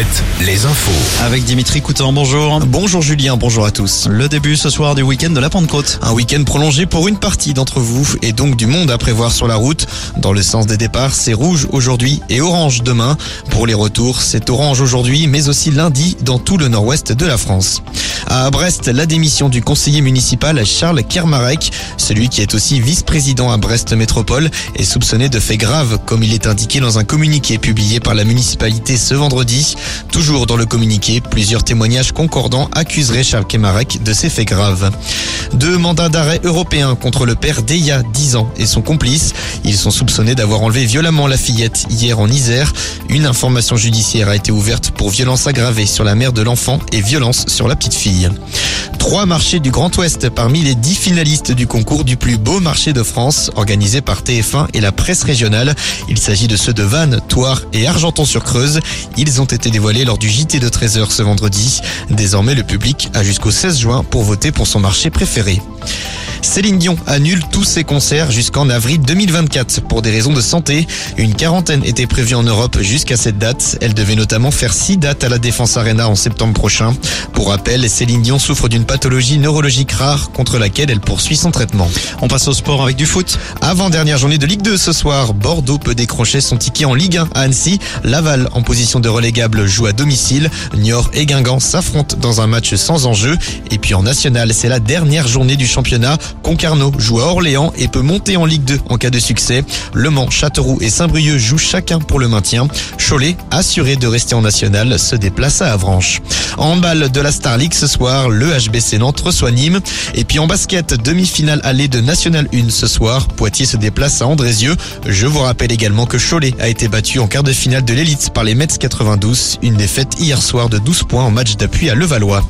7, les infos. Avec Dimitri Coutan, bonjour. Bonjour Julien, bonjour à tous. Le début ce soir du week-end de la Pentecôte. Un week-end prolongé pour une partie d'entre vous et donc du monde à prévoir sur la route. Dans le sens des départs, c'est rouge aujourd'hui et orange demain. Pour les retours, c'est orange aujourd'hui mais aussi lundi dans tout le nord-ouest de la France. À Brest, la démission du conseiller municipal Charles Kermarek, celui qui est aussi vice-président à Brest Métropole, est soupçonné de faits graves comme il est indiqué dans un communiqué publié par la municipalité ce vendredi. Toujours dans le communiqué, plusieurs témoignages concordants accuseraient Charles Kemarek de ces faits graves. Deux mandats d'arrêt européens contre le père Deya, 10 ans, et son complice. Ils sont soupçonnés d'avoir enlevé violemment la fillette hier en Isère. Une information judiciaire a été ouverte pour violence aggravée sur la mère de l'enfant et violence sur la petite fille. Trois marchés du Grand Ouest parmi les dix finalistes du concours du plus beau marché de France, organisé par TF1 et la presse régionale. Il s'agit de ceux de Vannes, Thouars et Argenton-sur-Creuse. Ils ont été dévoilés lors du JT de 13h ce vendredi. Désormais, le public a jusqu'au 16 juin pour voter pour son marché préféré. Céline Dion annule tous ses concerts jusqu'en avril 2024 pour des raisons de santé. Une quarantaine était prévue en Europe jusqu'à cette date. Elle devait notamment faire six dates à la Défense Arena en septembre prochain. Pour rappel, Céline Dion souffre d'une pathologie neurologique rare contre laquelle elle poursuit son traitement. On passe au sport avec du foot. Avant-dernière journée de Ligue 2 ce soir, Bordeaux peut décrocher son ticket en Ligue 1 à Annecy. Laval, en position de relégable, joue à domicile. Niort et Guingamp s'affrontent dans un match sans enjeu. Et puis en national, c'est la dernière journée du championnat. Concarneau joue à Orléans et peut monter en Ligue 2 en cas de succès. Le Mans, Châteauroux et Saint-Brieuc jouent chacun pour le maintien. Cholet, assuré de rester en national, se déplace à Avranches. En balle de la Star League ce soir, le HBC Nantes reçoit Nîmes. Et puis en basket, demi-finale allée de National 1 ce soir. Poitiers se déplace à Andrézieux. Je vous rappelle également que Cholet a été battu en quart de finale de l'élite par les Mets 92. Une défaite hier soir de 12 points en match d'appui à Levallois.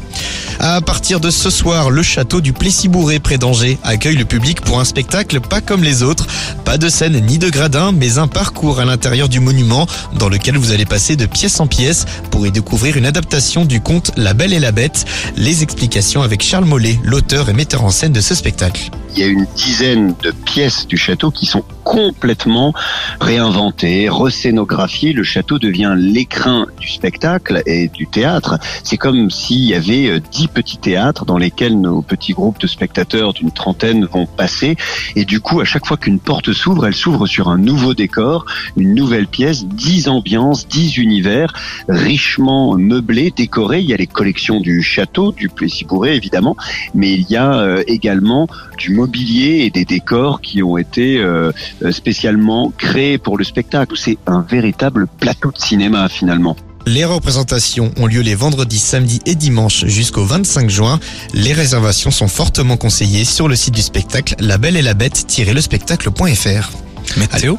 À partir de ce soir, le château du Plessis-Bourré près d'Angers accueille le public pour un spectacle pas comme les autres. Pas de scène ni de gradin, mais un parcours à l'intérieur du monument dans lequel vous allez passer de pièce en pièce pour y découvrir une adaptation du conte La Belle et la Bête. Les explications avec Charles Mollet, l'auteur et metteur en scène de ce spectacle. Il y a une dizaine de pièces du château qui sont complètement réinventées, rescénographiées. Le château devient l'écrin du spectacle et du théâtre. C'est comme s'il y avait dix petits théâtres dans lesquels nos petits groupes de spectateurs d'une trentaine vont passer. Et du coup, à chaque fois qu'une porte s'ouvre, elle s'ouvre sur un nouveau décor, une nouvelle pièce, dix ambiances, dix univers richement meublés, décorés. Il y a les collections du château, du Plessis-Bourré évidemment, mais il y a également du mobilier et des décors qui ont été euh, spécialement créés pour le spectacle. C'est un véritable plateau de cinéma finalement. Les représentations ont lieu les vendredis, samedis et dimanches jusqu'au 25 juin. Les réservations sont fortement conseillées sur le site du spectacle La Belle et la Bête-le spectacle.fr. Météo?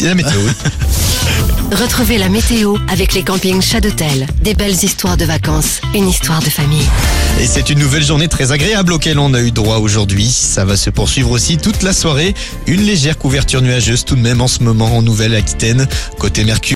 La météo, oui. Retrouvez la météo avec les campings Chadotel. Des belles histoires de vacances, une histoire de famille. Et c'est une nouvelle journée très agréable auquel on a eu droit aujourd'hui. Ça va se poursuivre aussi toute la soirée. Une légère couverture nuageuse tout de même en ce moment en Nouvelle-Aquitaine. Côté Mercure.